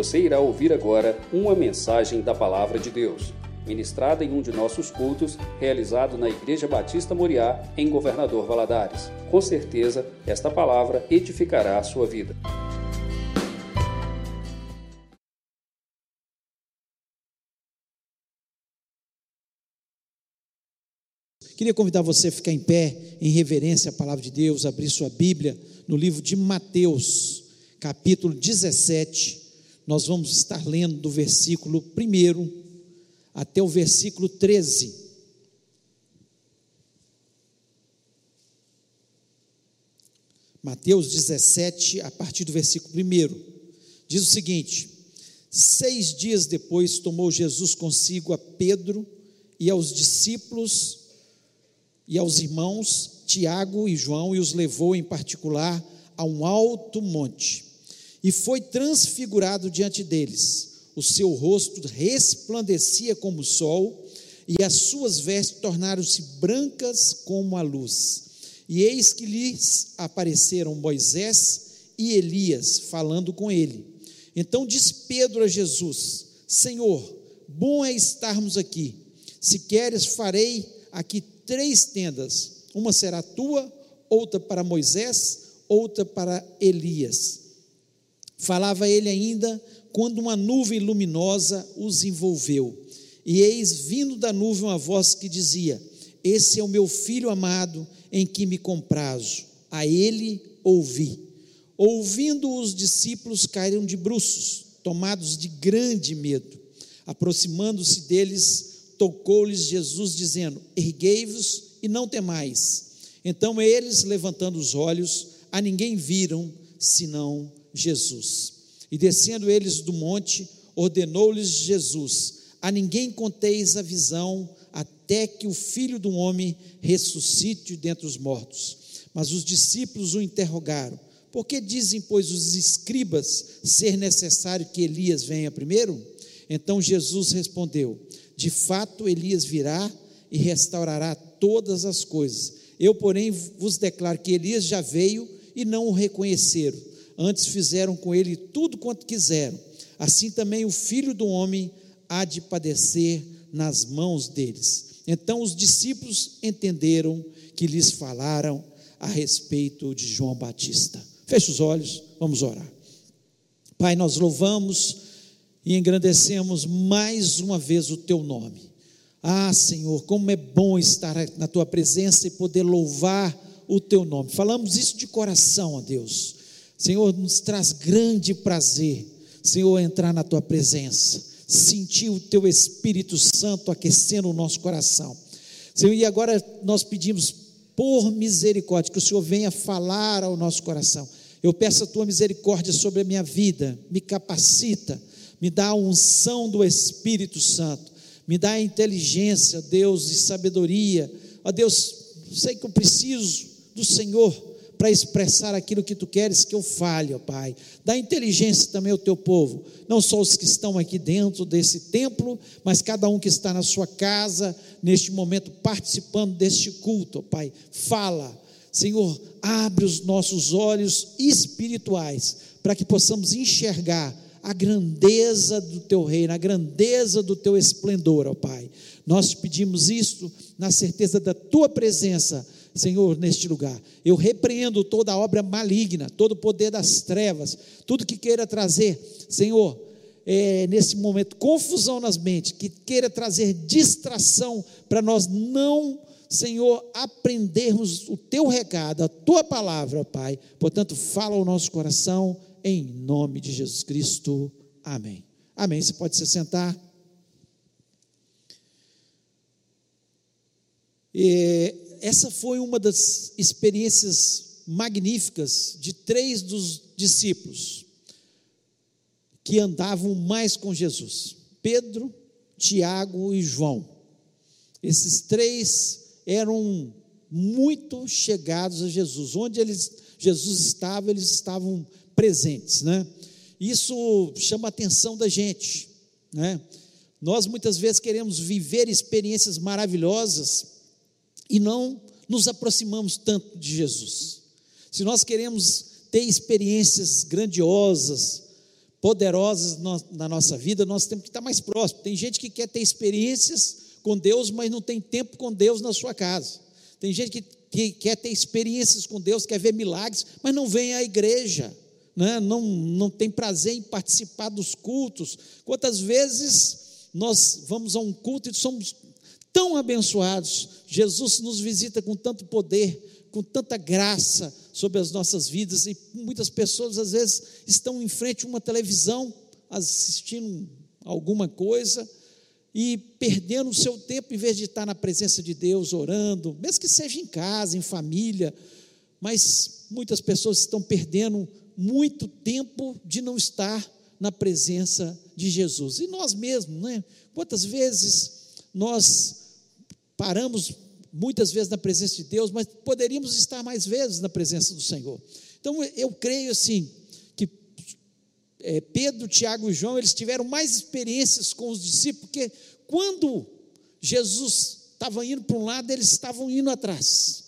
Você irá ouvir agora uma mensagem da Palavra de Deus, ministrada em um de nossos cultos, realizado na Igreja Batista Moriá, em Governador Valadares. Com certeza, esta palavra edificará a sua vida. Queria convidar você a ficar em pé, em reverência à palavra de Deus, abrir sua Bíblia no livro de Mateus, capítulo 17. Nós vamos estar lendo do versículo 1 até o versículo 13. Mateus 17, a partir do versículo 1, diz o seguinte: Seis dias depois tomou Jesus consigo a Pedro e aos discípulos e aos irmãos Tiago e João e os levou em particular a um alto monte. E foi transfigurado diante deles. O seu rosto resplandecia como o sol, e as suas vestes tornaram-se brancas como a luz. E eis que lhes apareceram Moisés e Elias falando com ele. Então disse Pedro a Jesus: Senhor, bom é estarmos aqui. Se queres, farei aqui três tendas: uma será tua, outra para Moisés, outra para Elias. Falava ele ainda quando uma nuvem luminosa os envolveu. E eis vindo da nuvem uma voz que dizia: Esse é o meu filho amado, em que me comprazo. A ele ouvi. Ouvindo os discípulos caíram de bruços, tomados de grande medo. Aproximando-se deles, tocou-lhes Jesus, dizendo: Erguei-vos e não temais. Então eles, levantando os olhos, a ninguém viram senão Jesus. E descendo eles do monte, ordenou-lhes Jesus: A ninguém conteis a visão, até que o filho do homem ressuscite dentre os mortos. Mas os discípulos o interrogaram: Por que dizem, pois, os escribas ser necessário que Elias venha primeiro? Então Jesus respondeu: de fato, Elias virá e restaurará todas as coisas. Eu, porém, vos declaro que Elias já veio e não o reconheceram. Antes fizeram com ele tudo quanto quiseram. Assim também o filho do homem há de padecer nas mãos deles. Então os discípulos entenderam que lhes falaram a respeito de João Batista. Feche os olhos, vamos orar. Pai, nós louvamos e engrandecemos mais uma vez o teu nome. Ah, Senhor, como é bom estar na tua presença e poder louvar o teu nome. Falamos isso de coração, ó Deus. Senhor, nos traz grande prazer, Senhor, entrar na tua presença, sentir o teu Espírito Santo aquecendo o nosso coração. Senhor, e agora nós pedimos por misericórdia que o Senhor venha falar ao nosso coração. Eu peço a tua misericórdia sobre a minha vida, me capacita me dá a unção do Espírito Santo, me dá a inteligência, Deus, e sabedoria. Ó Deus, sei que eu preciso do Senhor para expressar aquilo que tu queres que eu fale, ó Pai. Dá inteligência também ao teu povo, não só os que estão aqui dentro desse templo, mas cada um que está na sua casa, neste momento, participando deste culto, ó Pai. Fala, Senhor, abre os nossos olhos espirituais para que possamos enxergar a grandeza do teu reino, a grandeza do teu esplendor, ó Pai. Nós te pedimos isto na certeza da tua presença, Senhor, neste lugar. Eu repreendo toda obra maligna, todo o poder das trevas, tudo que queira trazer, Senhor, é, nesse momento, confusão nas mentes, que queira trazer distração para nós não, Senhor, aprendermos o teu recado, a tua palavra, ó Pai. Portanto, fala ao nosso coração em nome de Jesus Cristo. Amém. Amém. Você pode se sentar. E essa foi uma das experiências magníficas de três dos discípulos que andavam mais com Jesus: Pedro, Tiago e João. Esses três eram muito chegados a Jesus. Onde eles, Jesus estava, eles estavam presentes, né? Isso chama a atenção da gente, né? Nós muitas vezes queremos viver experiências maravilhosas e não nos aproximamos tanto de Jesus. Se nós queremos ter experiências grandiosas, poderosas na nossa vida, nós temos que estar mais próximos. Tem gente que quer ter experiências com Deus, mas não tem tempo com Deus na sua casa. Tem gente que, que quer ter experiências com Deus, quer ver milagres, mas não vem à igreja, né? não, não tem prazer em participar dos cultos. Quantas vezes nós vamos a um culto e somos tão abençoados, Jesus nos visita com tanto poder, com tanta graça sobre as nossas vidas, e muitas pessoas às vezes estão em frente a uma televisão, assistindo alguma coisa, e perdendo o seu tempo em vez de estar na presença de Deus, orando, mesmo que seja em casa, em família, mas muitas pessoas estão perdendo muito tempo de não estar na presença de Jesus. E nós mesmos, né? Quantas vezes nós paramos muitas vezes na presença de Deus, mas poderíamos estar mais vezes na presença do Senhor. Então eu creio assim que é, Pedro, Tiago e João eles tiveram mais experiências com os discípulos, porque quando Jesus estava indo para um lado, eles estavam indo atrás.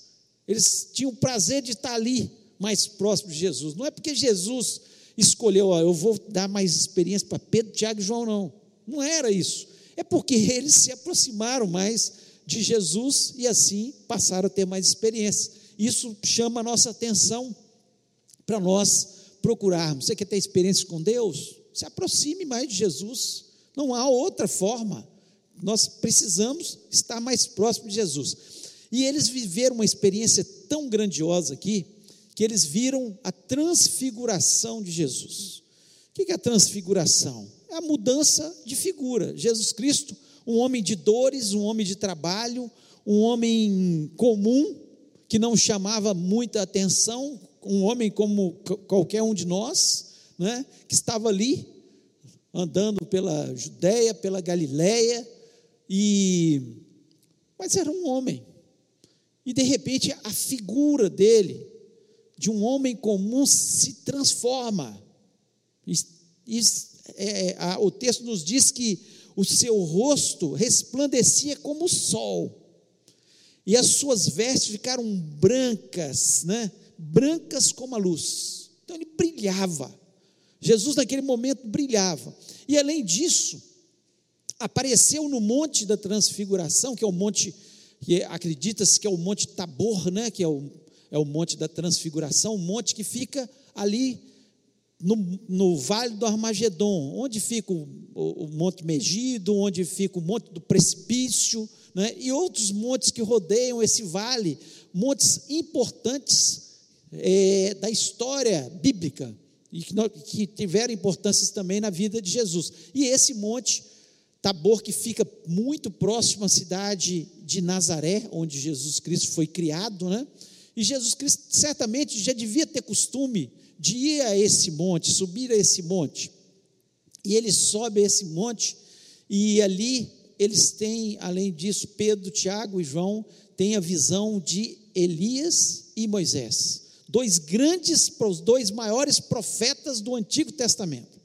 Eles tinham o prazer de estar ali mais próximo de Jesus. Não é porque Jesus escolheu, ó, eu vou dar mais experiência para Pedro, Tiago e João, não. Não era isso. É porque eles se aproximaram mais de Jesus e assim passaram a ter mais experiência. Isso chama a nossa atenção para nós procurarmos. Você quer ter experiência com Deus? Se aproxime mais de Jesus. Não há outra forma. Nós precisamos estar mais próximo de Jesus. E eles viveram uma experiência tão grandiosa aqui, que eles viram a transfiguração de Jesus. O que é a transfiguração? É a mudança de figura. Jesus Cristo um homem de dores, um homem de trabalho, um homem comum, que não chamava muita atenção, um homem como qualquer um de nós, né, que estava ali, andando pela Judéia, pela Galiléia, e mas era um homem. E de repente a figura dele, de um homem comum, se transforma. E, e, é, a, o texto nos diz que o seu rosto resplandecia como o sol, e as suas vestes ficaram brancas, né? brancas como a luz. Então ele brilhava. Jesus, naquele momento, brilhava. E além disso, apareceu no Monte da Transfiguração, que é o monte, que acredita-se que é o Monte Tabor, né? que é o, é o Monte da Transfiguração, um monte que fica ali no, no Vale do Armagedon, onde fica o, o, o, Monte Megido, onde fica o Monte do Precipício, né, e outros montes que rodeiam esse vale, montes importantes é, da história bíblica, e que, que tiveram importâncias também na vida de Jesus. E esse monte Tabor, que fica muito próximo à cidade de Nazaré, onde Jesus Cristo foi criado, né? E Jesus Cristo certamente já devia ter costume de ir a esse monte, subir a esse monte. E ele sobe a esse monte, e ali eles têm, além disso, Pedro, Tiago e João têm a visão de Elias e Moisés, dois grandes, os dois maiores profetas do Antigo Testamento.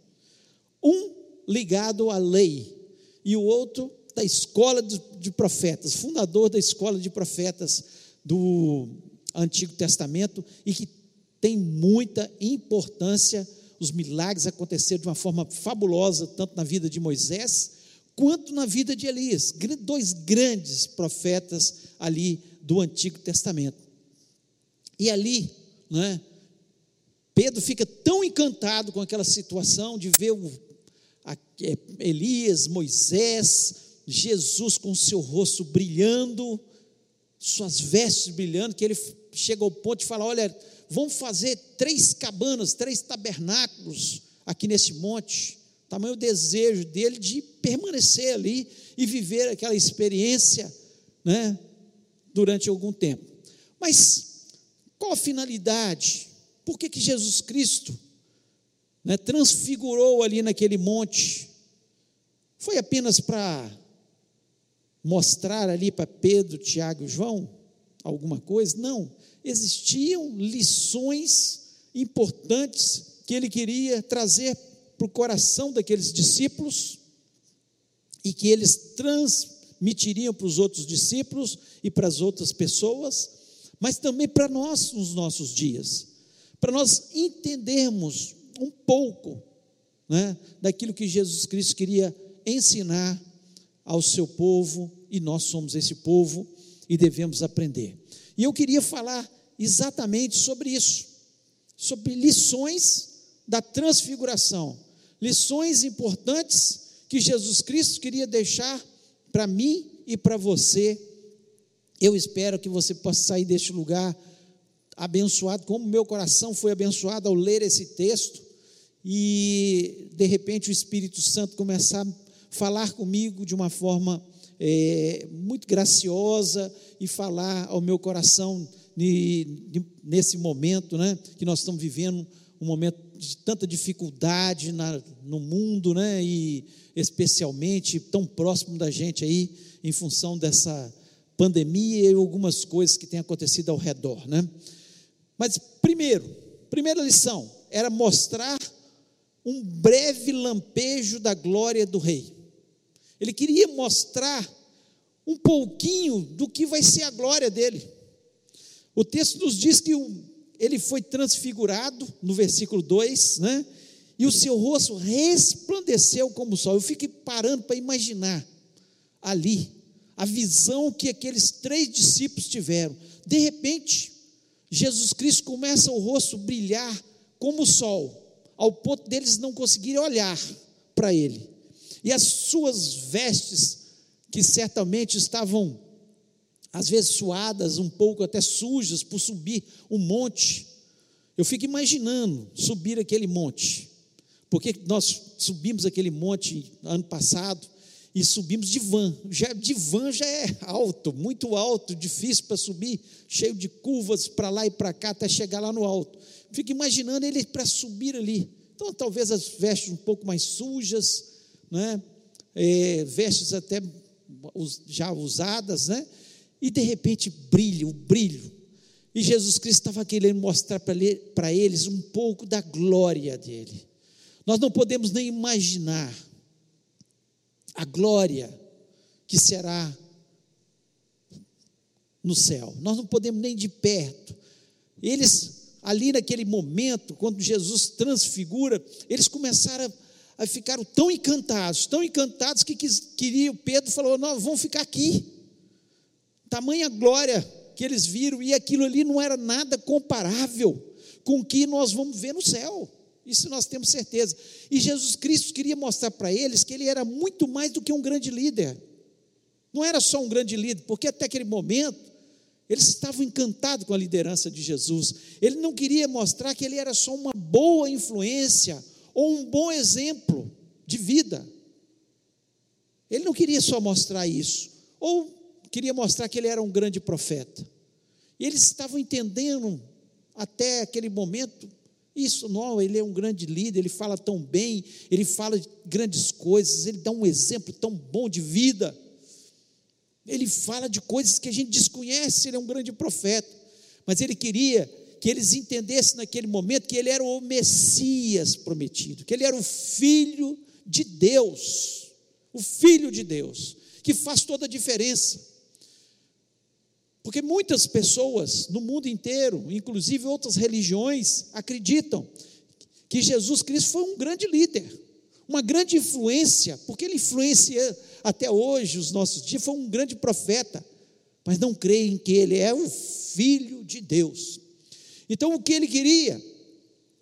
Um ligado à lei e o outro da escola de profetas, fundador da escola de profetas do Antigo Testamento e que tem muita importância. Os milagres aconteceram de uma forma fabulosa, tanto na vida de Moisés, quanto na vida de Elias, dois grandes profetas ali do Antigo Testamento. E ali, né, Pedro fica tão encantado com aquela situação de ver o, a, é, Elias, Moisés, Jesus com seu rosto brilhando, suas vestes brilhando, que ele chega ao ponto de falar: Olha, vão fazer três cabanas, três tabernáculos aqui nesse monte. Tamanho o desejo dele de permanecer ali e viver aquela experiência né, durante algum tempo. Mas qual a finalidade? Por que, que Jesus Cristo né, transfigurou ali naquele monte? Foi apenas para mostrar ali para Pedro, Tiago e João alguma coisa? Não existiam lições importantes que ele queria trazer para o coração daqueles discípulos e que eles transmitiriam para os outros discípulos e para as outras pessoas, mas também para nós nos nossos dias, para nós entendermos um pouco né, daquilo que Jesus Cristo queria ensinar ao seu povo, e nós somos esse povo e devemos aprender. E eu queria falar exatamente sobre isso, sobre lições da transfiguração, lições importantes que Jesus Cristo queria deixar para mim e para você. Eu espero que você possa sair deste lugar abençoado, como meu coração foi abençoado ao ler esse texto e de repente o Espírito Santo começar a falar comigo de uma forma é, muito graciosa e falar ao meu coração nesse momento, né, que nós estamos vivendo um momento de tanta dificuldade na, no mundo, né, e especialmente tão próximo da gente aí, em função dessa pandemia e algumas coisas que têm acontecido ao redor, né? Mas primeiro, primeira lição era mostrar um breve lampejo da glória do rei. Ele queria mostrar um pouquinho do que vai ser a glória dele. O texto nos diz que ele foi transfigurado, no versículo 2, né? E o seu rosto resplandeceu como o sol. Eu fiquei parando para imaginar ali a visão que aqueles três discípulos tiveram. De repente, Jesus Cristo começa o rosto brilhar como o sol, ao ponto deles não conseguirem olhar para ele. E as suas vestes, que certamente estavam, às vezes, suadas, um pouco até sujas, por subir um monte. Eu fico imaginando subir aquele monte, porque nós subimos aquele monte ano passado, e subimos de van. Já, de van já é alto, muito alto, difícil para subir, cheio de curvas para lá e para cá até chegar lá no alto. Fico imaginando ele para subir ali. Então, talvez as vestes um pouco mais sujas, né? É, vestes até já usadas, né? E de repente brilho, o brilho. E Jesus Cristo estava querendo mostrar para eles um pouco da glória dele. Nós não podemos nem imaginar a glória que será no céu. Nós não podemos nem de perto. Eles, ali naquele momento, quando Jesus transfigura, eles começaram a, a ficar tão encantados, tão encantados que queria, Pedro falou: Nós vamos ficar aqui. Tamanha glória que eles viram, e aquilo ali não era nada comparável com o que nós vamos ver no céu. Isso nós temos certeza. E Jesus Cristo queria mostrar para eles que ele era muito mais do que um grande líder. Não era só um grande líder, porque até aquele momento eles estavam encantados com a liderança de Jesus. Ele não queria mostrar que ele era só uma boa influência ou um bom exemplo de vida. Ele não queria só mostrar isso, ou queria mostrar que ele era um grande profeta. E eles estavam entendendo até aquele momento isso não, ele é um grande líder, ele fala tão bem, ele fala de grandes coisas, ele dá um exemplo tão bom de vida. Ele fala de coisas que a gente desconhece, ele é um grande profeta. Mas ele queria que eles entendessem naquele momento que ele era o Messias prometido, que ele era o filho de Deus, o filho de Deus, que faz toda a diferença. Porque muitas pessoas no mundo inteiro, inclusive outras religiões, acreditam que Jesus Cristo foi um grande líder, uma grande influência, porque ele influencia até hoje os nossos dias, foi um grande profeta, mas não creem que ele é o filho de Deus. Então o que ele queria?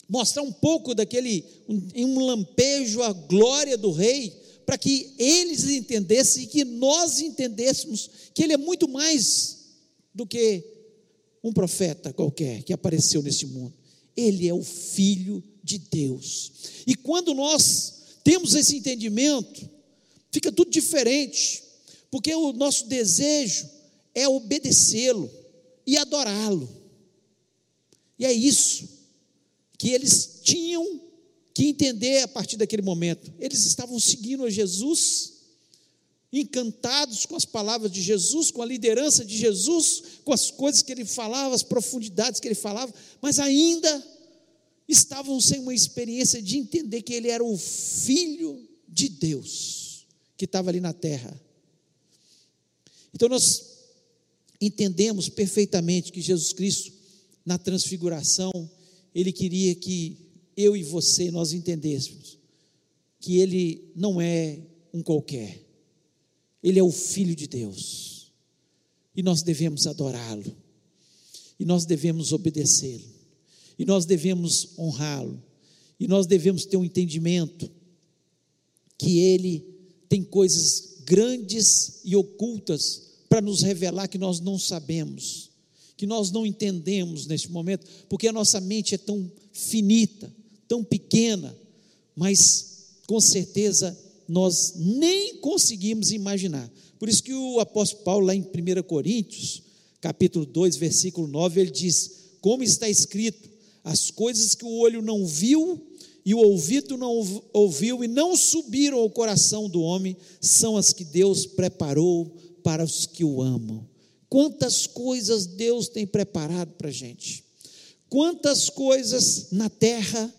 Mostrar um pouco daquele, em um, um lampejo, a glória do rei, para que eles entendessem e que nós entendêssemos que ele é muito mais do que um profeta qualquer que apareceu nesse mundo. Ele é o Filho de Deus. E quando nós temos esse entendimento, fica tudo diferente, porque o nosso desejo é obedecê-lo e adorá-lo. E é isso que eles tinham que entender a partir daquele momento. Eles estavam seguindo a Jesus encantados com as palavras de Jesus, com a liderança de Jesus, com as coisas que ele falava, as profundidades que ele falava, mas ainda estavam sem uma experiência de entender que ele era o Filho de Deus que estava ali na terra. Então nós entendemos perfeitamente que Jesus Cristo, na transfiguração, ele queria que eu e você nós entendêssemos que ele não é um qualquer, ele é o Filho de Deus, e nós devemos adorá-lo, e nós devemos obedecê-lo, e nós devemos honrá-lo, e nós devemos ter um entendimento que ele tem coisas grandes e ocultas para nos revelar que nós não sabemos, que nós não entendemos neste momento, porque a nossa mente é tão finita, tão pequena, mas com certeza nós nem conseguimos imaginar. Por isso que o apóstolo Paulo, lá em 1 Coríntios, capítulo 2, versículo 9, ele diz: Como está escrito, as coisas que o olho não viu e o ouvido não ouviu e não subiram ao coração do homem, são as que Deus preparou para os que o amam. Quantas coisas Deus tem preparado para a gente, quantas coisas na terra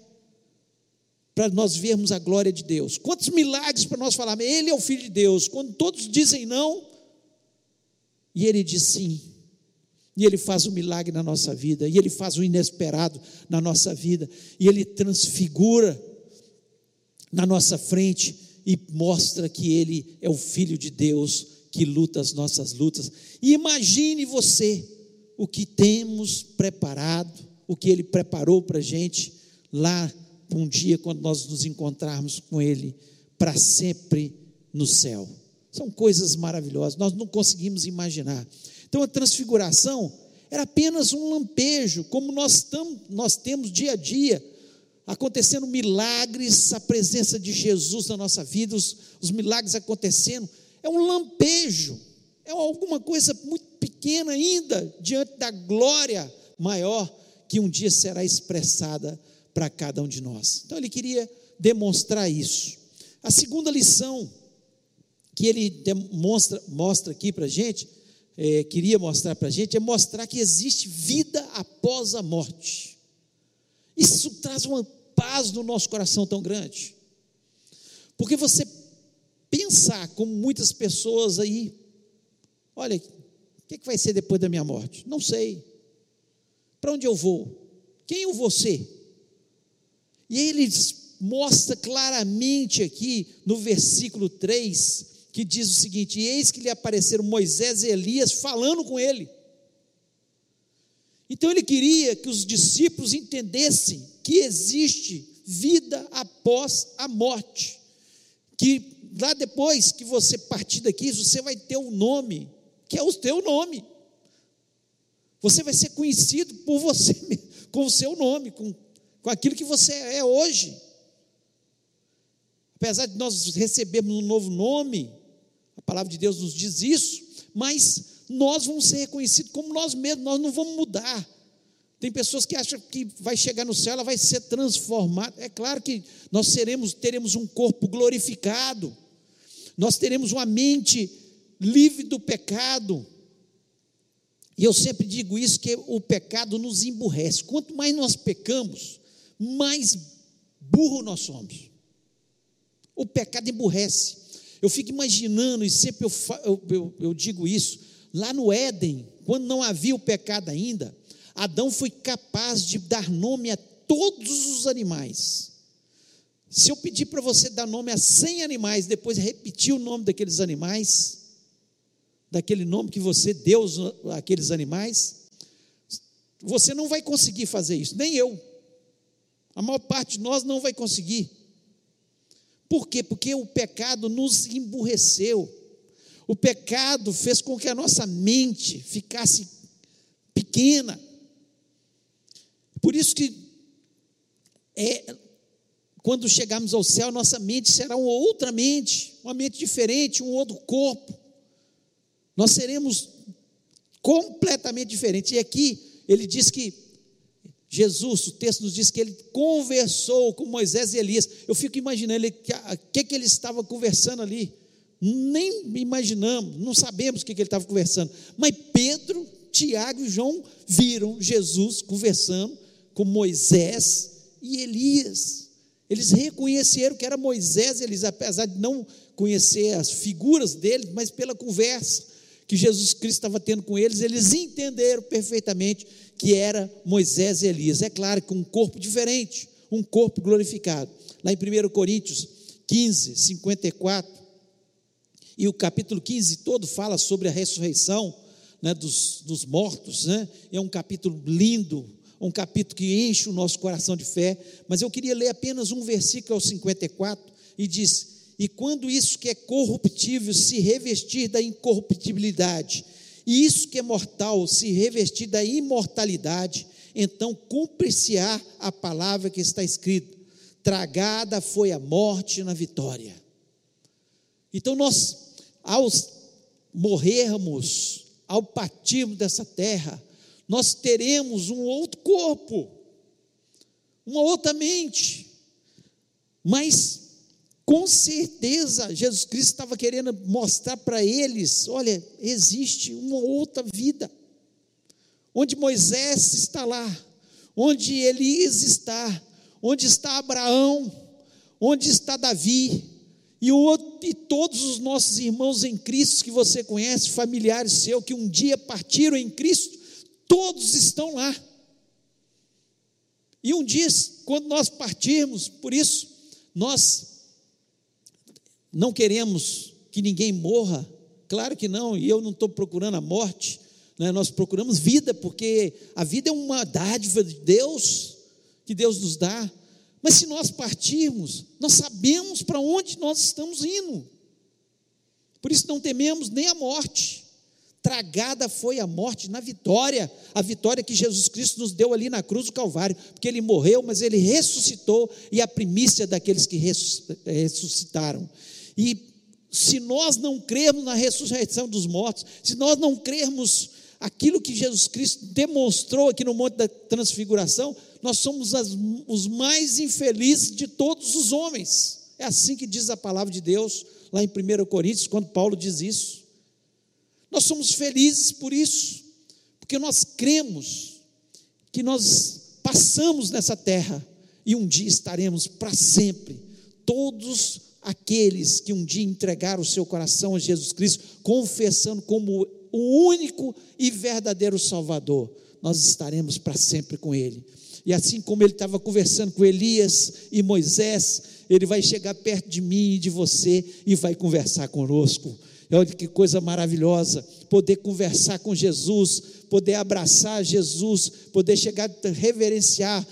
para nós vermos a glória de Deus, quantos milagres para nós falarmos, Ele é o Filho de Deus, quando todos dizem não, e Ele diz sim. E Ele faz o um milagre na nossa vida, e Ele faz o inesperado na nossa vida, e Ele transfigura na nossa frente e mostra que Ele é o Filho de Deus que luta as nossas lutas. E imagine você o que temos preparado, o que Ele preparou para a gente lá um dia quando nós nos encontrarmos com Ele para sempre no céu. São coisas maravilhosas, nós não conseguimos imaginar. Então a transfiguração era apenas um lampejo, como nós, tam, nós temos dia a dia, acontecendo milagres, a presença de Jesus na nossa vida, os, os milagres acontecendo, é um lampejo, é alguma coisa muito pequena ainda, diante da glória maior que um dia será expressada para cada um de nós. Então ele queria demonstrar isso. A segunda lição que ele demonstra, mostra aqui para a gente é, queria mostrar para a gente é mostrar que existe vida após a morte. Isso traz uma paz no nosso coração tão grande. Porque você pensar como muitas pessoas aí, olha, o que, que vai ser depois da minha morte? Não sei. Para onde eu vou? Quem eu vou ser? E ele mostra claramente aqui no versículo 3 que diz o seguinte: Eis que lhe apareceram Moisés e Elias falando com ele. Então ele queria que os discípulos entendessem que existe vida após a morte. Que lá depois que você partir daqui, você vai ter um nome, que é o teu nome. Você vai ser conhecido por você, com o seu nome, com, com aquilo que você é hoje. Apesar de nós recebermos um novo nome, a palavra de Deus nos diz isso, mas nós vamos ser reconhecidos como nós mesmos, nós não vamos mudar. Tem pessoas que acham que vai chegar no céu, ela vai ser transformada. É claro que nós seremos, teremos um corpo glorificado, nós teremos uma mente livre do pecado. E eu sempre digo isso: que o pecado nos emburrece. Quanto mais nós pecamos, mais burro nós somos. O pecado emburrece. Eu fico imaginando, e sempre eu, eu, eu, eu digo isso, lá no Éden, quando não havia o pecado ainda, Adão foi capaz de dar nome a todos os animais. Se eu pedir para você dar nome a 100 animais, depois repetir o nome daqueles animais, daquele nome que você deu àqueles animais, você não vai conseguir fazer isso, nem eu. A maior parte de nós não vai conseguir. Por quê? Porque o pecado nos emburreceu. O pecado fez com que a nossa mente ficasse pequena. Por isso que é, quando chegarmos ao céu, nossa mente será uma outra mente, uma mente diferente, um outro corpo. Nós seremos completamente diferentes. E aqui ele diz que Jesus, o texto nos diz que ele conversou com Moisés e Elias. Eu fico imaginando o que, que ele estava conversando ali. Nem imaginamos, não sabemos o que, que ele estava conversando. Mas Pedro, Tiago e João viram Jesus conversando com Moisés e Elias. Eles reconheceram que era Moisés e Elias, apesar de não conhecer as figuras deles, mas pela conversa que Jesus Cristo estava tendo com eles, eles entenderam perfeitamente que era Moisés e Elias. É claro que um corpo diferente, um corpo glorificado. Lá em 1 Coríntios, 15, 54, e o capítulo 15 todo fala sobre a ressurreição né, dos, dos mortos, né? é um capítulo lindo, um capítulo que enche o nosso coração de fé, mas eu queria ler apenas um versículo ao 54, e diz: E quando isso que é corruptível se revestir da incorruptibilidade, e isso que é mortal se revestir da imortalidade, então cumpre-se-á a palavra que está escrita: tragada foi a morte na vitória. Então nós, ao morrermos, ao partirmos dessa terra, nós teremos um outro corpo, uma outra mente, mas com certeza Jesus Cristo estava querendo mostrar para eles: olha, existe uma outra vida, onde Moisés está lá, onde Elias está, onde está Abraão, onde está Davi, e, o, e todos os nossos irmãos em Cristo que você conhece, familiares seus, que um dia partiram em Cristo, todos estão lá. E um dia, quando nós partirmos, por isso, nós não queremos que ninguém morra, claro que não, e eu não estou procurando a morte, né? nós procuramos vida, porque a vida é uma dádiva de Deus, que Deus nos dá, mas se nós partirmos, nós sabemos para onde nós estamos indo, por isso não tememos nem a morte, tragada foi a morte na vitória, a vitória que Jesus Cristo nos deu ali na cruz do Calvário, porque ele morreu, mas ele ressuscitou e a primícia daqueles que ressuscitaram. E se nós não crermos na ressurreição dos mortos, se nós não crermos aquilo que Jesus Cristo demonstrou aqui no Monte da Transfiguração, nós somos as, os mais infelizes de todos os homens. É assim que diz a palavra de Deus lá em 1 Coríntios, quando Paulo diz isso. Nós somos felizes por isso, porque nós cremos que nós passamos nessa terra e um dia estaremos para sempre, todos aqueles que um dia entregaram o seu coração a Jesus Cristo, confessando como o único e verdadeiro Salvador, nós estaremos para sempre com Ele. E assim como ele estava conversando com Elias e Moisés, ele vai chegar perto de mim e de você e vai conversar conosco. Olha que coisa maravilhosa, poder conversar com Jesus, poder abraçar Jesus, poder chegar, reverenciar,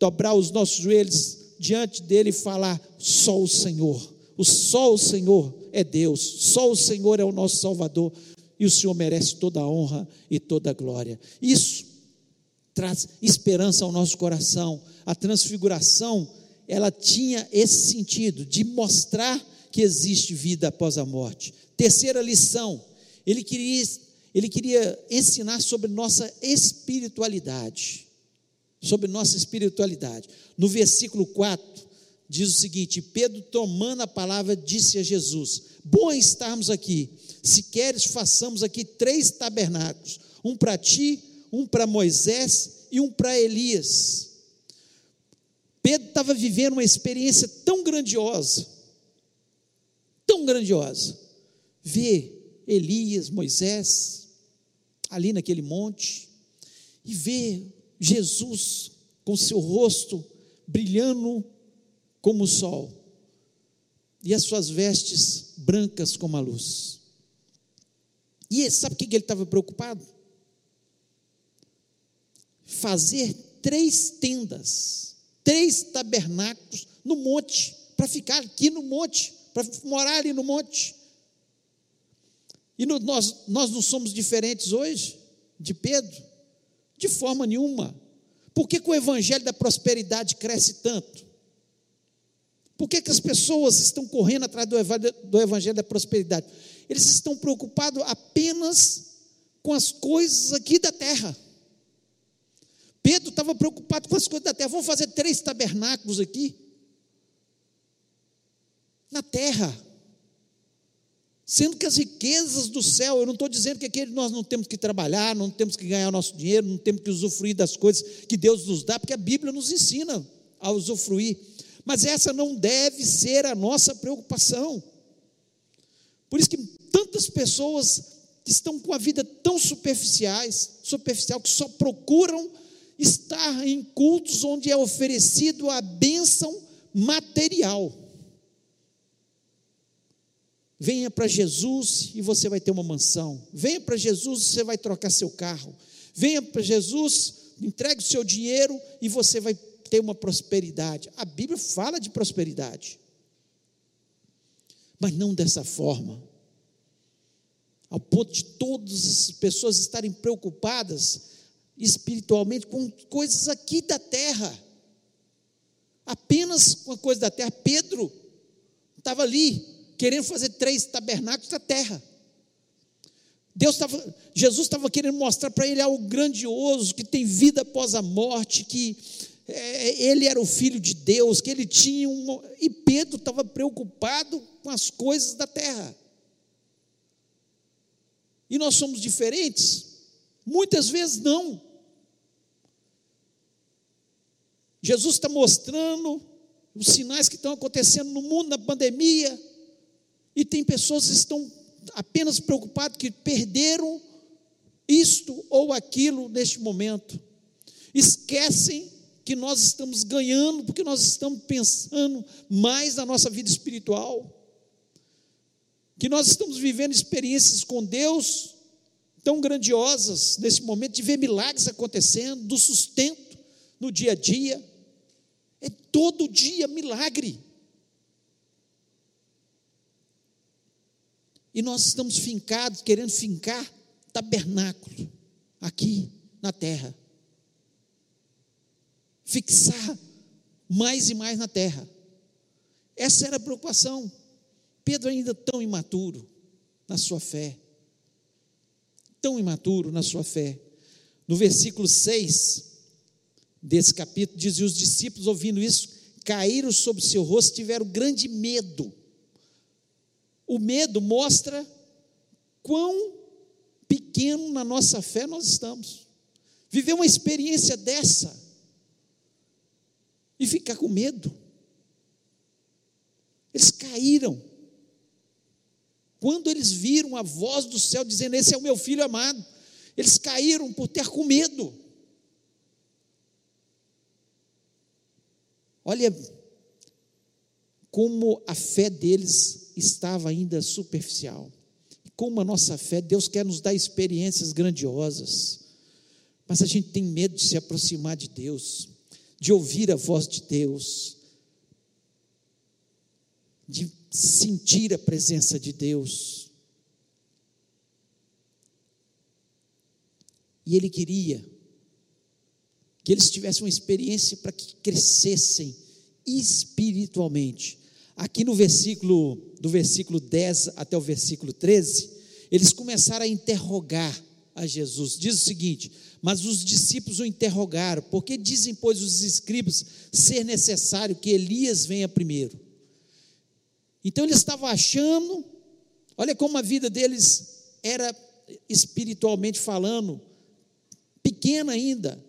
dobrar os nossos joelhos diante dele e falar: só o Senhor, o só o Senhor é Deus, só o Senhor é o nosso Salvador e o Senhor merece toda a honra e toda a glória. Isso traz esperança ao nosso coração. A transfiguração, ela tinha esse sentido de mostrar que existe vida após a morte. Terceira lição, ele queria, ele queria ensinar sobre nossa espiritualidade. Sobre nossa espiritualidade. No versículo 4, diz o seguinte: Pedro, tomando a palavra, disse a Jesus: Bom estarmos aqui. Se queres, façamos aqui três tabernáculos: um para ti, um para Moisés e um para Elias. Pedro estava vivendo uma experiência tão grandiosa, tão grandiosa. Ver Elias, Moisés, ali naquele monte, e ver Jesus com seu rosto brilhando como o sol, e as suas vestes brancas como a luz. E sabe o que ele estava preocupado? Fazer três tendas, três tabernáculos no monte, para ficar aqui no monte, para morar ali no monte. E no, nós, nós não somos diferentes hoje de Pedro? De forma nenhuma. Por que, que o evangelho da prosperidade cresce tanto? Por que, que as pessoas estão correndo atrás do evangelho, do evangelho da prosperidade? Eles estão preocupados apenas com as coisas aqui da terra. Pedro estava preocupado com as coisas da terra. Vamos fazer três tabernáculos aqui. Na terra. Sendo que as riquezas do céu, eu não estou dizendo que aqui nós não temos que trabalhar, não temos que ganhar o nosso dinheiro, não temos que usufruir das coisas que Deus nos dá, porque a Bíblia nos ensina a usufruir. Mas essa não deve ser a nossa preocupação. Por isso que tantas pessoas estão com a vida tão superficiais, superficial, que só procuram estar em cultos onde é oferecido a bênção material. Venha para Jesus e você vai ter uma mansão. Venha para Jesus e você vai trocar seu carro. Venha para Jesus, entregue o seu dinheiro e você vai ter uma prosperidade. A Bíblia fala de prosperidade, mas não dessa forma. Ao ponto de todas as pessoas estarem preocupadas espiritualmente com coisas aqui da terra, apenas com a coisa da terra. Pedro estava ali querendo fazer três tabernáculos da terra. Deus estava, Jesus estava querendo mostrar para ele algo grandioso, que tem vida após a morte, que é, ele era o filho de Deus, que ele tinha um. E Pedro estava preocupado com as coisas da terra. E nós somos diferentes? Muitas vezes não. Jesus está mostrando os sinais que estão acontecendo no mundo, na pandemia, e tem pessoas que estão apenas preocupadas que perderam isto ou aquilo neste momento. Esquecem que nós estamos ganhando porque nós estamos pensando mais na nossa vida espiritual. Que nós estamos vivendo experiências com Deus tão grandiosas nesse momento de ver milagres acontecendo, do sustento no dia a dia. É todo dia milagre. E nós estamos fincados, querendo fincar tabernáculo aqui na terra. Fixar mais e mais na terra. Essa era a preocupação. Pedro ainda tão imaturo na sua fé. Tão imaturo na sua fé. No versículo 6 desse capítulo, diz: E os discípulos, ouvindo isso, caíram sobre seu rosto, tiveram grande medo. O medo mostra quão pequeno na nossa fé nós estamos. Viver uma experiência dessa e ficar com medo. Eles caíram. Quando eles viram a voz do céu dizendo: Esse é o meu filho amado, eles caíram por ter com medo. Olha como a fé deles estava ainda superficial. Como a nossa fé, Deus quer nos dar experiências grandiosas, mas a gente tem medo de se aproximar de Deus, de ouvir a voz de Deus, de sentir a presença de Deus. E Ele queria que eles tivessem uma experiência para que crescessem espiritualmente. Aqui no versículo do versículo 10 até o versículo 13, eles começaram a interrogar a Jesus. Diz o seguinte: Mas os discípulos o interrogaram, porque dizem, pois, os escribas ser necessário que Elias venha primeiro. Então eles estavam achando, olha como a vida deles era espiritualmente falando, pequena ainda.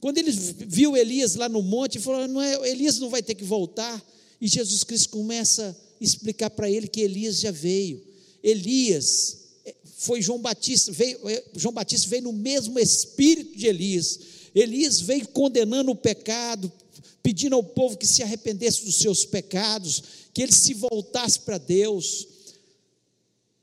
Quando eles viu Elias lá no monte, falou: não é, Elias não vai ter que voltar. E Jesus Cristo começa explicar para ele que Elias já veio. Elias eh, foi João Batista, veio, eh, João Batista veio no mesmo espírito de Elias. Elias veio condenando o pecado, pedindo ao povo que se arrependesse dos seus pecados, que ele se voltasse para Deus.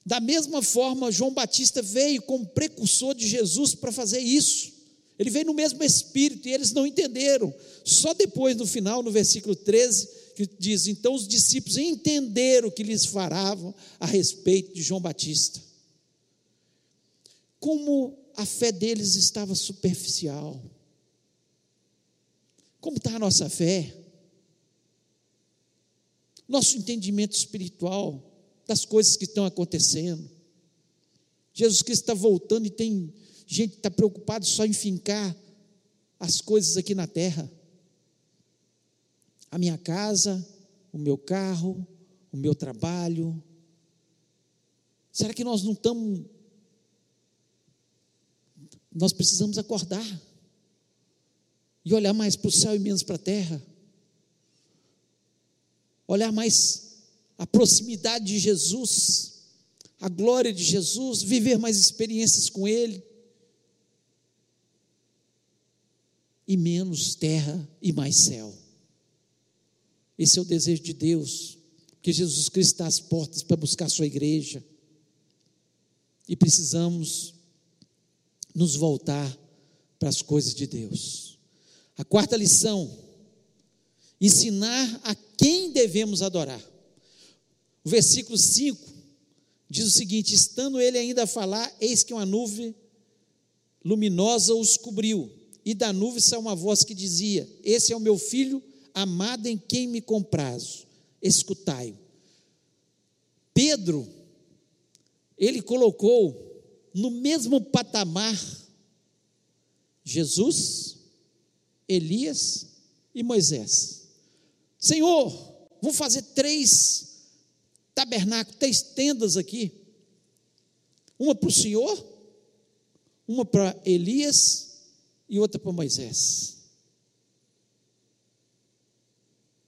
Da mesma forma, João Batista veio como precursor de Jesus para fazer isso. Ele veio no mesmo espírito e eles não entenderam. Só depois, no final, no versículo 13, que diz: Então os discípulos entenderam o que lhes falavam a respeito de João Batista. Como a fé deles estava superficial. Como está a nossa fé? Nosso entendimento espiritual das coisas que estão acontecendo. Jesus Cristo está voltando e tem gente que está preocupado só em fincar as coisas aqui na terra a minha casa, o meu carro, o meu trabalho. Será que nós não estamos. Nós precisamos acordar e olhar mais para o céu e menos para a terra. Olhar mais a proximidade de Jesus, a glória de Jesus, viver mais experiências com Ele. E menos terra e mais céu. Esse é o desejo de Deus que Jesus Cristo está às portas para buscar a sua igreja. E precisamos nos voltar para as coisas de Deus. A quarta lição: ensinar a quem devemos adorar. O versículo 5 diz o seguinte: estando ele ainda a falar, eis que uma nuvem luminosa os cobriu, e da nuvem saiu uma voz que dizia: Esse é o meu filho amado em quem me comprazo, escutai-o. Pedro, ele colocou no mesmo patamar Jesus, Elias e Moisés. Senhor, vou fazer três tabernáculos, três tendas aqui. Uma para o Senhor, uma para Elias e outra para Moisés.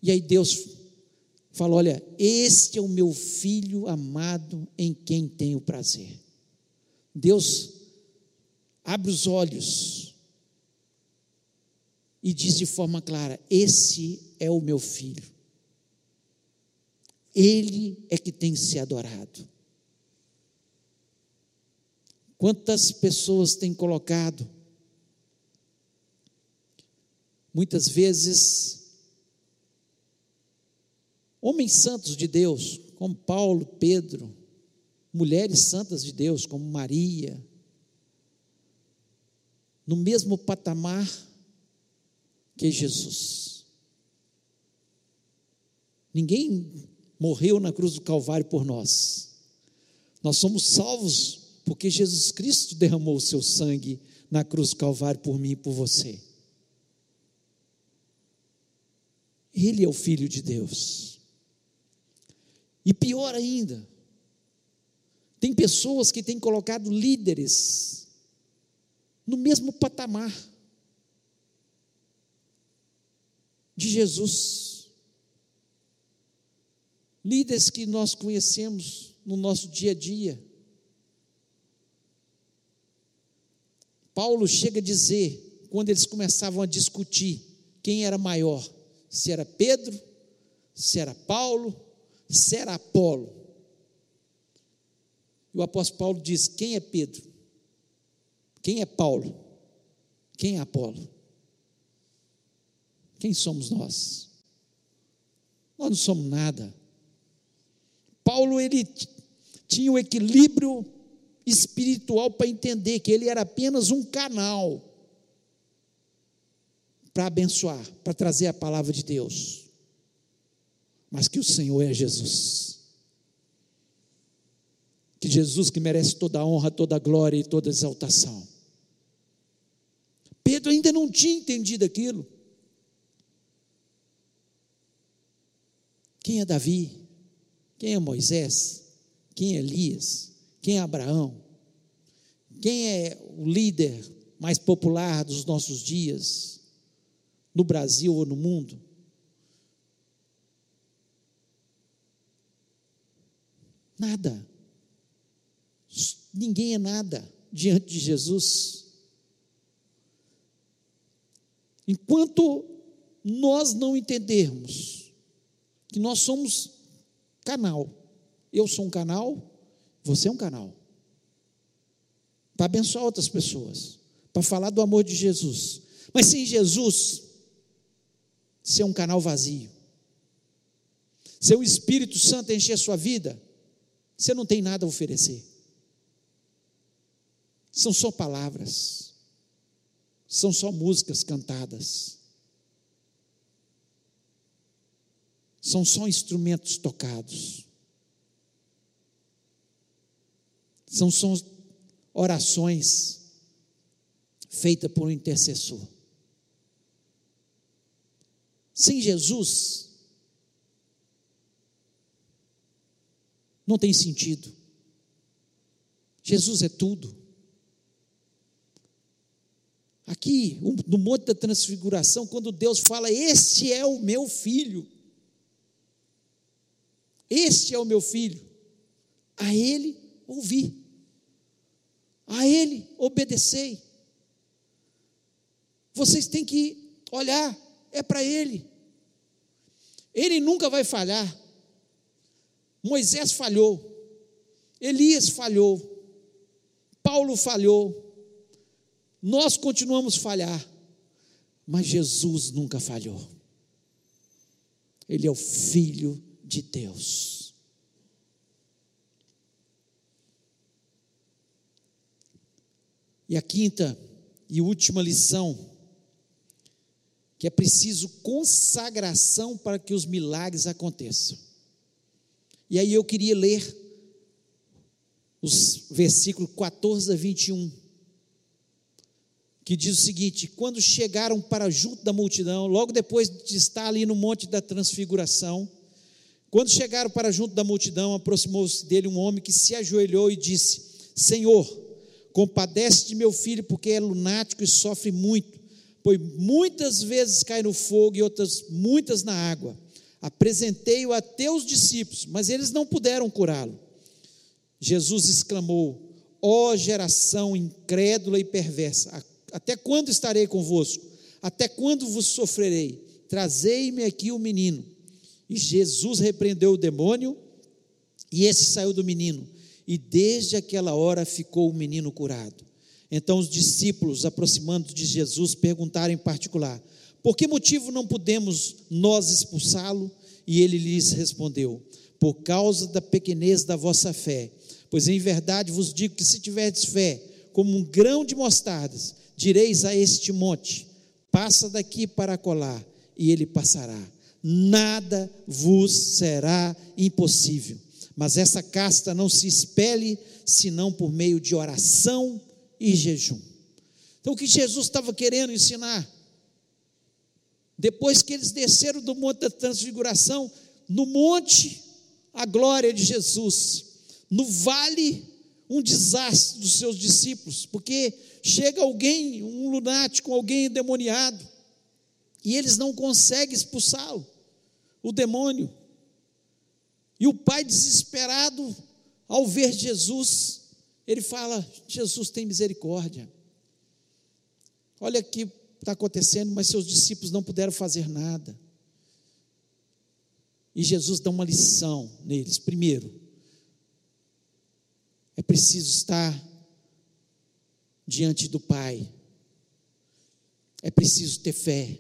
E aí Deus falou: Olha, este é o meu filho amado em quem tenho prazer. Deus abre os olhos e diz de forma clara: Esse é o meu filho. Ele é que tem ser adorado. Quantas pessoas têm colocado, muitas vezes, homens santos de Deus, como Paulo, Pedro, mulheres santas de Deus, como Maria, no mesmo patamar que Jesus. Ninguém morreu na cruz do Calvário por nós. Nós somos salvos porque Jesus Cristo derramou o seu sangue na cruz do Calvário por mim e por você. Ele é o Filho de Deus. E pior ainda, tem pessoas que têm colocado líderes no mesmo patamar de Jesus. Líderes que nós conhecemos no nosso dia a dia. Paulo chega a dizer, quando eles começavam a discutir quem era maior, se era Pedro, se era Paulo, se era Apolo. E o apóstolo Paulo diz: quem é Pedro? Quem é Paulo? Quem é Apolo? Quem somos nós? Nós não somos nada. Paulo ele tinha o equilíbrio espiritual para entender que ele era apenas um canal para abençoar, para trazer a palavra de Deus. Mas que o Senhor é Jesus que Jesus que merece toda a honra, toda a glória e toda a exaltação. Pedro ainda não tinha entendido aquilo. Quem é Davi? Quem é Moisés? Quem é Elias? Quem é Abraão? Quem é o líder mais popular dos nossos dias, no Brasil ou no mundo? Nada. Ninguém é nada diante de Jesus. Enquanto nós não entendermos que nós somos canal, eu sou um canal, você é um canal, para abençoar outras pessoas, para falar do amor de Jesus. Mas sem Jesus, ser um canal vazio. Se o Espírito Santo encher a sua vida, você não tem nada a oferecer. São só palavras, são só músicas cantadas, são só instrumentos tocados, são só orações feitas por um intercessor. Sem Jesus, não tem sentido. Jesus é tudo. Aqui, no Monte da Transfiguração, quando Deus fala: Este é o meu filho. Este é o meu filho. A ele ouvi. A ele obedecei. Vocês têm que olhar, é para ele. Ele nunca vai falhar. Moisés falhou, Elias falhou, Paulo falhou, nós continuamos a falhar, mas Jesus nunca falhou. Ele é o Filho de Deus. E a quinta e última lição, que é preciso consagração para que os milagres aconteçam. E aí eu queria ler os versículos 14 a 21, que diz o seguinte: Quando chegaram para junto da multidão, logo depois de estar ali no monte da transfiguração, quando chegaram para junto da multidão, aproximou-se dele um homem que se ajoelhou e disse: Senhor, Compadece de meu filho, porque é lunático e sofre muito, pois muitas vezes cai no fogo e outras muitas na água. Apresentei-o a teus discípulos, mas eles não puderam curá-lo. Jesus exclamou: Ó oh, geração incrédula e perversa, até quando estarei convosco? Até quando vos sofrerei? Trazei-me aqui o menino. E Jesus repreendeu o demônio, e esse saiu do menino e desde aquela hora ficou o menino curado. Então os discípulos, aproximando de Jesus, perguntaram em particular: Por que motivo não podemos nós expulsá-lo? E ele lhes respondeu: Por causa da pequenez da vossa fé. Pois em verdade vos digo que se tiverdes fé, como um grão de mostardas, direis a este monte: Passa daqui para colar, e ele passará. Nada vos será impossível. Mas essa casta não se espelhe senão por meio de oração e jejum. Então, o que Jesus estava querendo ensinar? Depois que eles desceram do Monte da Transfiguração, no monte, a glória de Jesus, no vale, um desastre dos seus discípulos, porque chega alguém, um lunático, alguém endemoniado, e eles não conseguem expulsá-lo, o demônio. E o pai desesperado, ao ver Jesus, ele fala: Jesus tem misericórdia. Olha que está acontecendo, mas seus discípulos não puderam fazer nada. E Jesus dá uma lição neles. Primeiro, é preciso estar diante do Pai. É preciso ter fé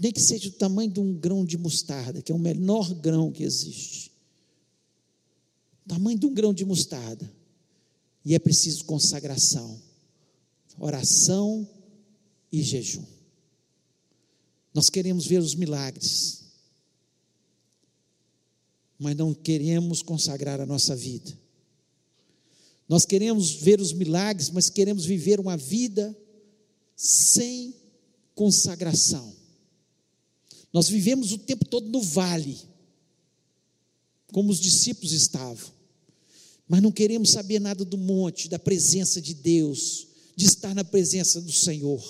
nem que seja do tamanho de um grão de mostarda, que é o menor grão que existe. O tamanho de um grão de mostarda. E é preciso consagração, oração e jejum. Nós queremos ver os milagres, mas não queremos consagrar a nossa vida. Nós queremos ver os milagres, mas queremos viver uma vida sem consagração. Nós vivemos o tempo todo no vale, como os discípulos estavam, mas não queremos saber nada do monte, da presença de Deus, de estar na presença do Senhor.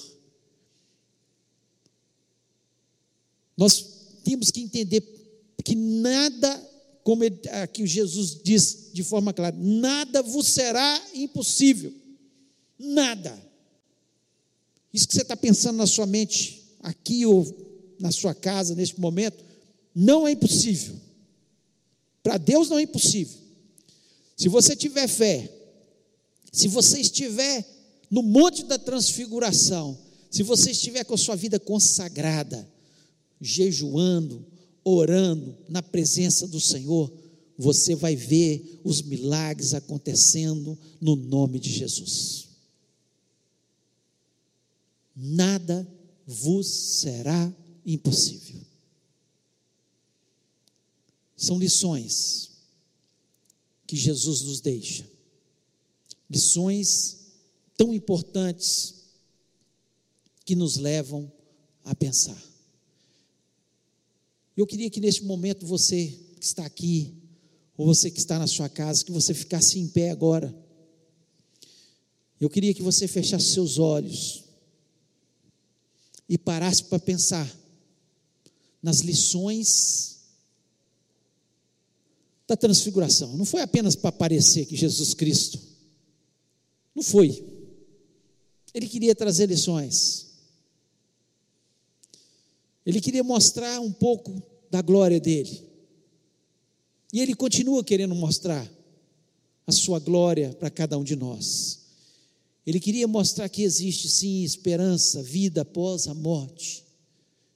Nós temos que entender que nada, como aqui Jesus diz de forma clara, nada vos será impossível. Nada. Isso que você está pensando na sua mente, aqui ou na sua casa neste momento, não é impossível. Para Deus não é impossível. Se você tiver fé, se você estiver no monte da transfiguração, se você estiver com a sua vida consagrada, jejuando, orando na presença do Senhor, você vai ver os milagres acontecendo no nome de Jesus. Nada vos será impossível. São lições que Jesus nos deixa. Lições tão importantes que nos levam a pensar. Eu queria que neste momento você que está aqui, ou você que está na sua casa, que você ficasse em pé agora. Eu queria que você fechasse seus olhos e parasse para pensar nas lições da transfiguração. Não foi apenas para parecer que Jesus Cristo. Não foi. Ele queria trazer lições. Ele queria mostrar um pouco da glória dele. E Ele continua querendo mostrar a sua glória para cada um de nós. Ele queria mostrar que existe sim esperança, vida após a morte.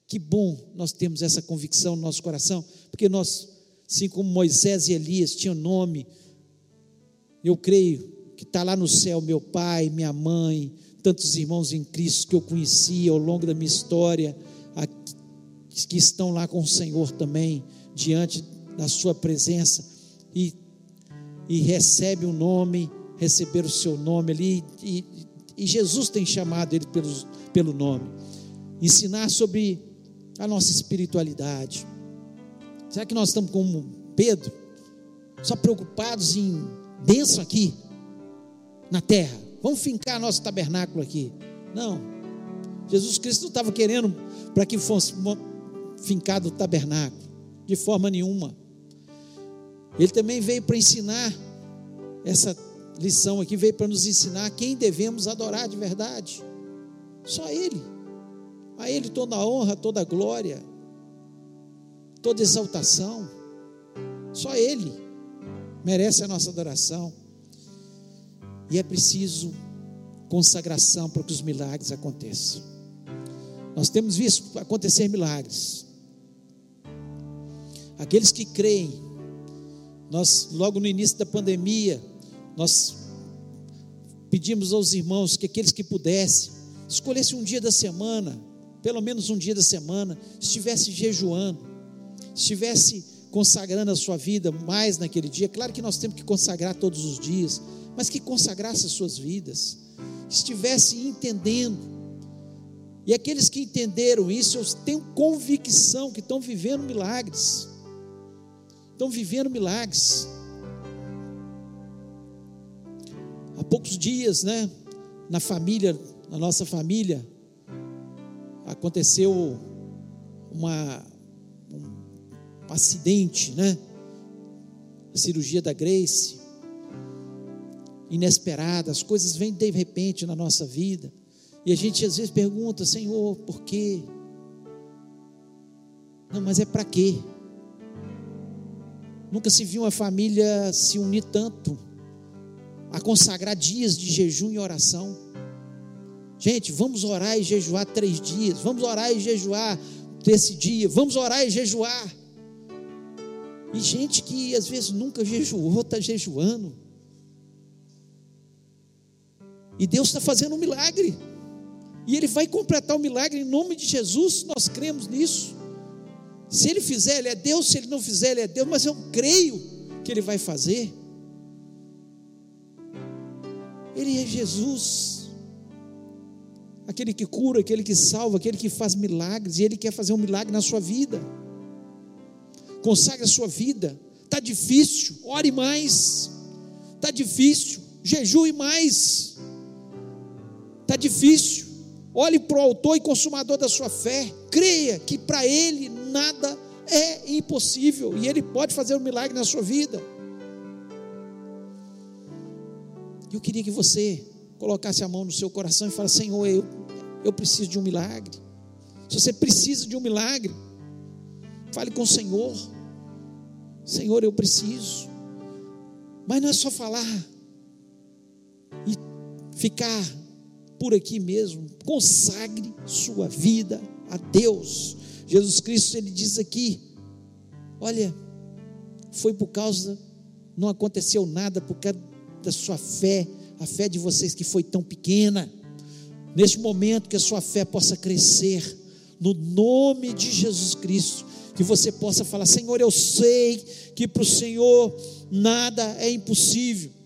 Que bom nós temos essa convicção no nosso coração, porque nós, assim como Moisés e Elias tinham nome, eu creio que está lá no céu meu pai, minha mãe, tantos irmãos em Cristo que eu conheci ao longo da minha história, que estão lá com o Senhor também, diante da Sua presença, e, e recebe o nome, receber o seu nome ali, e, e Jesus tem chamado ele pelo, pelo nome. Ensinar sobre a nossa espiritualidade. Será que nós estamos como Pedro, só preocupados em bênção aqui? na terra. Vamos fincar nosso tabernáculo aqui. Não. Jesus Cristo não estava querendo para que fosse fincado o tabernáculo, de forma nenhuma. Ele também veio para ensinar essa lição aqui, veio para nos ensinar quem devemos adorar de verdade. Só Ele. A Ele toda a honra, toda a glória, toda exaltação. Só Ele merece a nossa adoração. E é preciso consagração para que os milagres aconteçam. Nós temos visto acontecer milagres. Aqueles que creem, nós logo no início da pandemia, nós pedimos aos irmãos que aqueles que pudessem escolhessem um dia da semana, pelo menos um dia da semana, estivesse jejuando, estivesse consagrando a sua vida mais naquele dia. Claro que nós temos que consagrar todos os dias, mas que consagrasse as suas vidas, estivesse entendendo. E aqueles que entenderam isso, eu tenho convicção que estão vivendo milagres. Estão vivendo milagres. Há poucos dias, né, na família, na nossa família, aconteceu uma, um acidente, né? A cirurgia da Grace inesperada, as coisas vêm de repente na nossa vida, e a gente às vezes pergunta, Senhor, por quê? Não, mas é para quê? Nunca se viu uma família se unir tanto, a consagrar dias de jejum e oração. Gente, vamos orar e jejuar três dias, vamos orar e jejuar desse dia, vamos orar e jejuar. E gente que às vezes nunca jejuou, está jejuando. E Deus está fazendo um milagre. E Ele vai completar o milagre em nome de Jesus. Nós cremos nisso. Se Ele fizer, Ele é Deus. Se Ele não fizer, Ele é Deus. Mas eu creio que Ele vai fazer. Ele é Jesus. Aquele que cura, aquele que salva, aquele que faz milagres. E Ele quer fazer um milagre na sua vida. Consagre a sua vida. Está difícil, ore mais. Está difícil, jejue mais. Está difícil. Olhe para o autor e consumador da sua fé. Creia que para ele nada é impossível e ele pode fazer um milagre na sua vida. Eu queria que você colocasse a mão no seu coração e falasse: Senhor, eu, eu preciso de um milagre. Se você precisa de um milagre, fale com o Senhor. Senhor, eu preciso. Mas não é só falar e ficar por aqui mesmo, consagre sua vida a Deus. Jesus Cristo, ele diz aqui: olha, foi por causa, não aconteceu nada por causa da sua fé, a fé de vocês que foi tão pequena. Neste momento, que a sua fé possa crescer, no nome de Jesus Cristo, que você possa falar: Senhor, eu sei que para o Senhor nada é impossível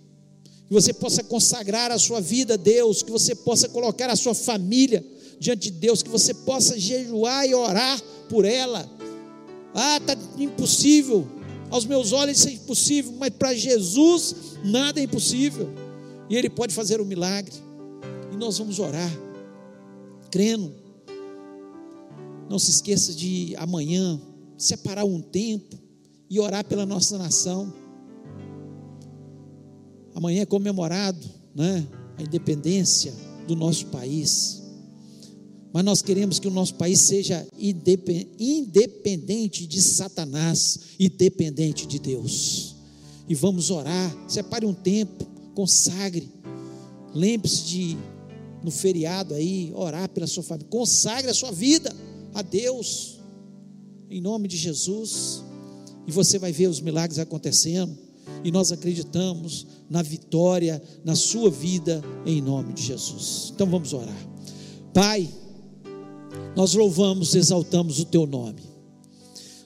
que você possa consagrar a sua vida a Deus, que você possa colocar a sua família diante de Deus, que você possa jejuar e orar por ela. Ah, está impossível, aos meus olhos isso é impossível, mas para Jesus nada é impossível, e Ele pode fazer o um milagre, e nós vamos orar, crendo. Não se esqueça de amanhã separar um tempo e orar pela nossa nação. Amanhã é comemorado né, a independência do nosso país. mas nós queremos que o nosso país seja independente de Satanás e dependente de Deus. E vamos orar, separe um tempo, consagre. Lembre-se de, no feriado aí, orar pela sua família. Consagre a sua vida a Deus, em nome de Jesus. E você vai ver os milagres acontecendo. E nós acreditamos na vitória, na sua vida, em nome de Jesus. Então vamos orar. Pai, nós louvamos, exaltamos o teu nome.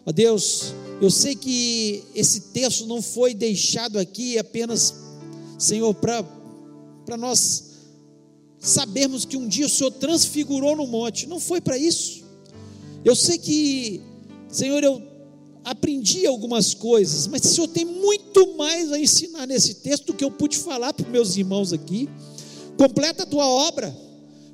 Ó Deus, eu sei que esse texto não foi deixado aqui apenas, Senhor, para nós sabermos que um dia o Senhor transfigurou no monte, não foi para isso. Eu sei que, Senhor, eu aprendi algumas coisas, mas o Senhor tem muito mais a ensinar nesse texto do que eu pude falar para meus irmãos aqui. Completa a tua obra,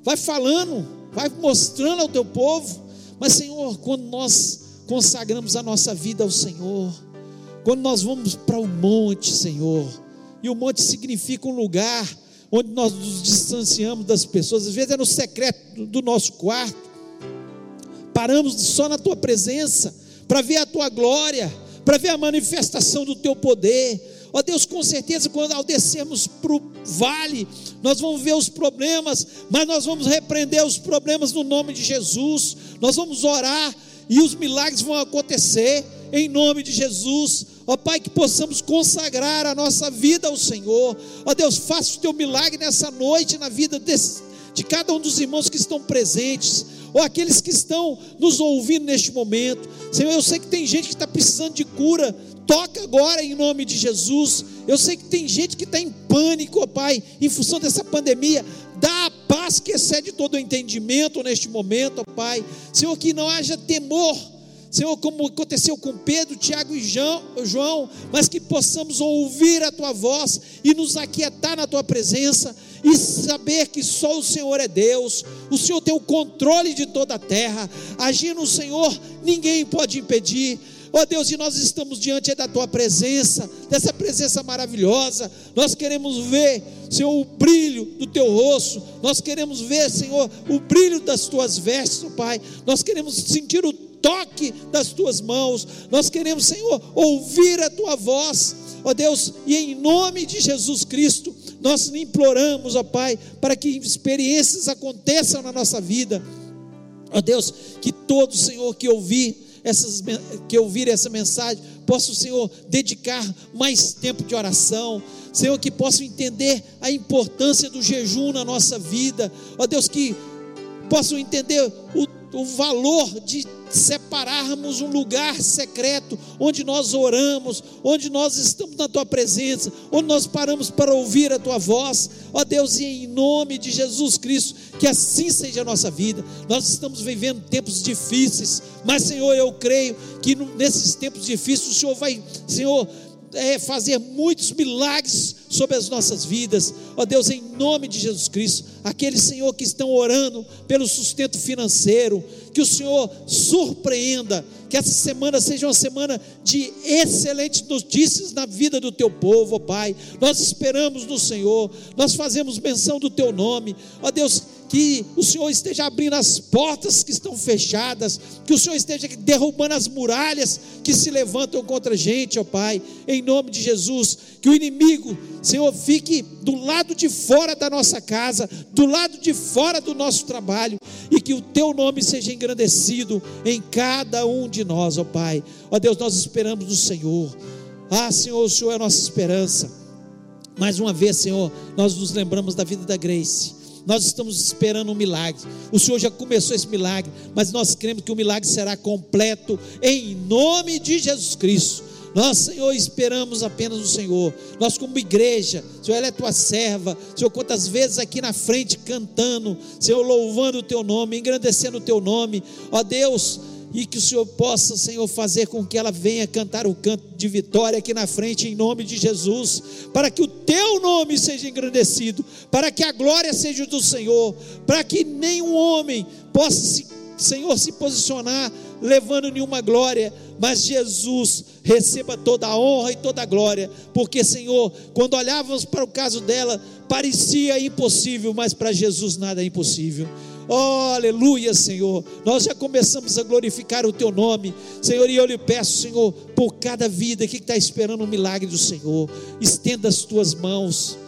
vai falando, vai mostrando ao teu povo. Mas, Senhor, quando nós consagramos a nossa vida ao Senhor, quando nós vamos para o monte, Senhor, e o monte significa um lugar onde nós nos distanciamos das pessoas, às vezes é no secreto do nosso quarto, paramos só na tua presença, para ver a tua glória, para ver a manifestação do teu poder. Ó Deus, com certeza, quando ao descermos para o vale, nós vamos ver os problemas, mas nós vamos repreender os problemas no nome de Jesus. Nós vamos orar e os milagres vão acontecer em nome de Jesus. Ó Pai, que possamos consagrar a nossa vida ao Senhor. Ó Deus, faça o teu milagre nessa noite na vida desse, de cada um dos irmãos que estão presentes ou aqueles que estão nos ouvindo neste momento. Senhor, eu sei que tem gente que está precisando de cura Toca agora em nome de Jesus. Eu sei que tem gente que está em pânico, ó Pai, em função dessa pandemia. Dá a paz que excede todo o entendimento neste momento, ó Pai. Senhor, que não haja temor. Senhor, como aconteceu com Pedro, Tiago e João, mas que possamos ouvir a tua voz e nos aquietar na tua presença e saber que só o Senhor é Deus, o Senhor tem o controle de toda a terra, agir no Senhor, ninguém pode impedir. Ó oh Deus, e nós estamos diante da tua presença, dessa presença maravilhosa. Nós queremos ver, Senhor, o brilho do teu rosto. Nós queremos ver, Senhor, o brilho das tuas vestes, Pai. Nós queremos sentir o toque das tuas mãos. Nós queremos, Senhor, ouvir a tua voz. Ó oh Deus, e em nome de Jesus Cristo, nós imploramos, ó Pai, para que experiências aconteçam na nossa vida. Ó Deus, que todo Senhor que ouvir essas, que ouvirem essa mensagem, possa o Senhor dedicar mais tempo de oração, Senhor, que possam entender a importância do jejum na nossa vida, ó Deus, que possam entender o, o valor de separarmos um lugar secreto onde nós oramos, onde nós estamos na tua presença, onde nós paramos para ouvir a tua voz. Ó Deus, e em nome de Jesus Cristo, que assim seja a nossa vida. Nós estamos vivendo tempos difíceis, mas Senhor, eu creio que nesses tempos difíceis o Senhor vai, Senhor, é, fazer muitos milagres sobre as nossas vidas, ó Deus, em nome de Jesus Cristo, aqueles Senhor que estão orando pelo sustento financeiro, que o Senhor surpreenda, que essa semana seja uma semana de excelentes notícias na vida do teu povo, ó Pai. Nós esperamos no Senhor, nós fazemos menção do teu nome, ó Deus, que o Senhor esteja abrindo as portas que estão fechadas, que o Senhor esteja derrubando as muralhas que se levantam contra a gente, ó Pai, em nome de Jesus, que o inimigo, Senhor, fique do lado de fora da nossa casa, do lado de fora do nosso trabalho, e que o teu nome seja engrandecido em cada um de nós, ó Pai. Ó Deus, nós esperamos no Senhor. Ah, Senhor, o Senhor é a nossa esperança. Mais uma vez, Senhor, nós nos lembramos da vida da Grace nós estamos esperando um milagre. O Senhor já começou esse milagre, mas nós cremos que o milagre será completo em nome de Jesus Cristo. Nós, Senhor, esperamos apenas o Senhor. Nós, como igreja, Senhor, ela é tua serva. Senhor, quantas vezes aqui na frente cantando, Senhor, louvando o teu nome, engrandecendo o teu nome. Ó Deus, e que o Senhor possa, Senhor, fazer com que ela venha cantar o canto de vitória aqui na frente, em nome de Jesus, para que o teu nome seja engrandecido, para que a glória seja do Senhor, para que nenhum homem possa, se, Senhor, se posicionar levando nenhuma glória, mas Jesus receba toda a honra e toda a glória, porque, Senhor, quando olhávamos para o caso dela, parecia impossível, mas para Jesus nada é impossível. Oh, aleluia, Senhor. Nós já começamos a glorificar o Teu nome, Senhor. E eu lhe peço, Senhor, por cada vida que está esperando um milagre do Senhor, estenda as Tuas mãos,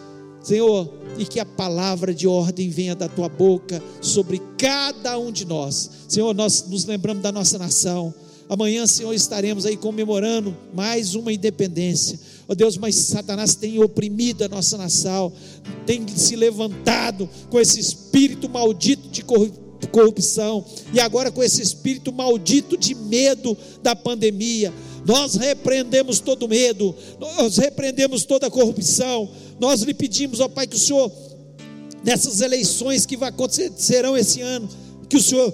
Senhor, e que a palavra de ordem venha da Tua boca sobre cada um de nós. Senhor, nós nos lembramos da nossa nação. Amanhã, Senhor, estaremos aí comemorando mais uma independência. Ó oh Deus, mas Satanás tem oprimido a nossa nação, tem se levantado com esse espírito maldito de corrupção e agora com esse espírito maldito de medo da pandemia. Nós repreendemos todo medo, nós repreendemos toda corrupção. Nós lhe pedimos, ó Pai, que o Senhor, nessas eleições que acontecerão esse ano, que o Senhor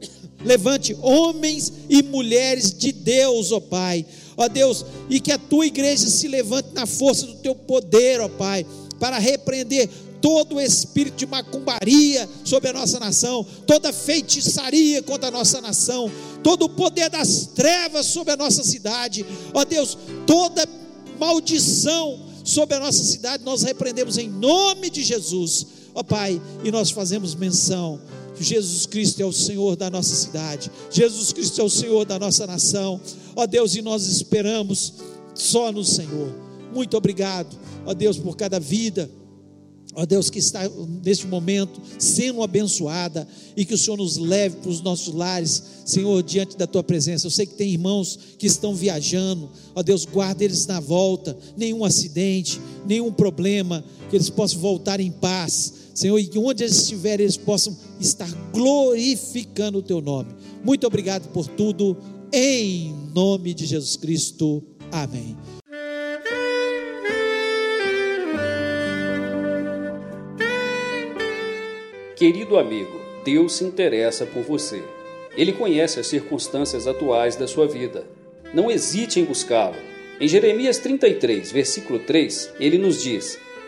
Levante homens e mulheres de Deus, ó Pai. Ó Deus, e que a tua igreja se levante na força do teu poder, ó Pai, para repreender todo o espírito de macumbaria sobre a nossa nação, toda feitiçaria contra a nossa nação, todo o poder das trevas sobre a nossa cidade, ó Deus, toda maldição sobre a nossa cidade, nós repreendemos em nome de Jesus, ó Pai, e nós fazemos menção Jesus Cristo é o Senhor da nossa cidade, Jesus Cristo é o Senhor da nossa nação, ó Deus, e nós esperamos só no Senhor. Muito obrigado, ó Deus, por cada vida, ó Deus, que está neste momento sendo abençoada e que o Senhor nos leve para os nossos lares, Senhor, diante da tua presença. Eu sei que tem irmãos que estão viajando, ó Deus, guarda eles na volta, nenhum acidente, nenhum problema, que eles possam voltar em paz Senhor, e onde eles estiverem, eles possam estar glorificando o Teu nome. Muito obrigado por tudo, em nome de Jesus Cristo. Amém. Querido amigo, Deus se interessa por você. Ele conhece as circunstâncias atuais da sua vida. Não hesite em buscá-lo. Em Jeremias 33, versículo 3, ele nos diz: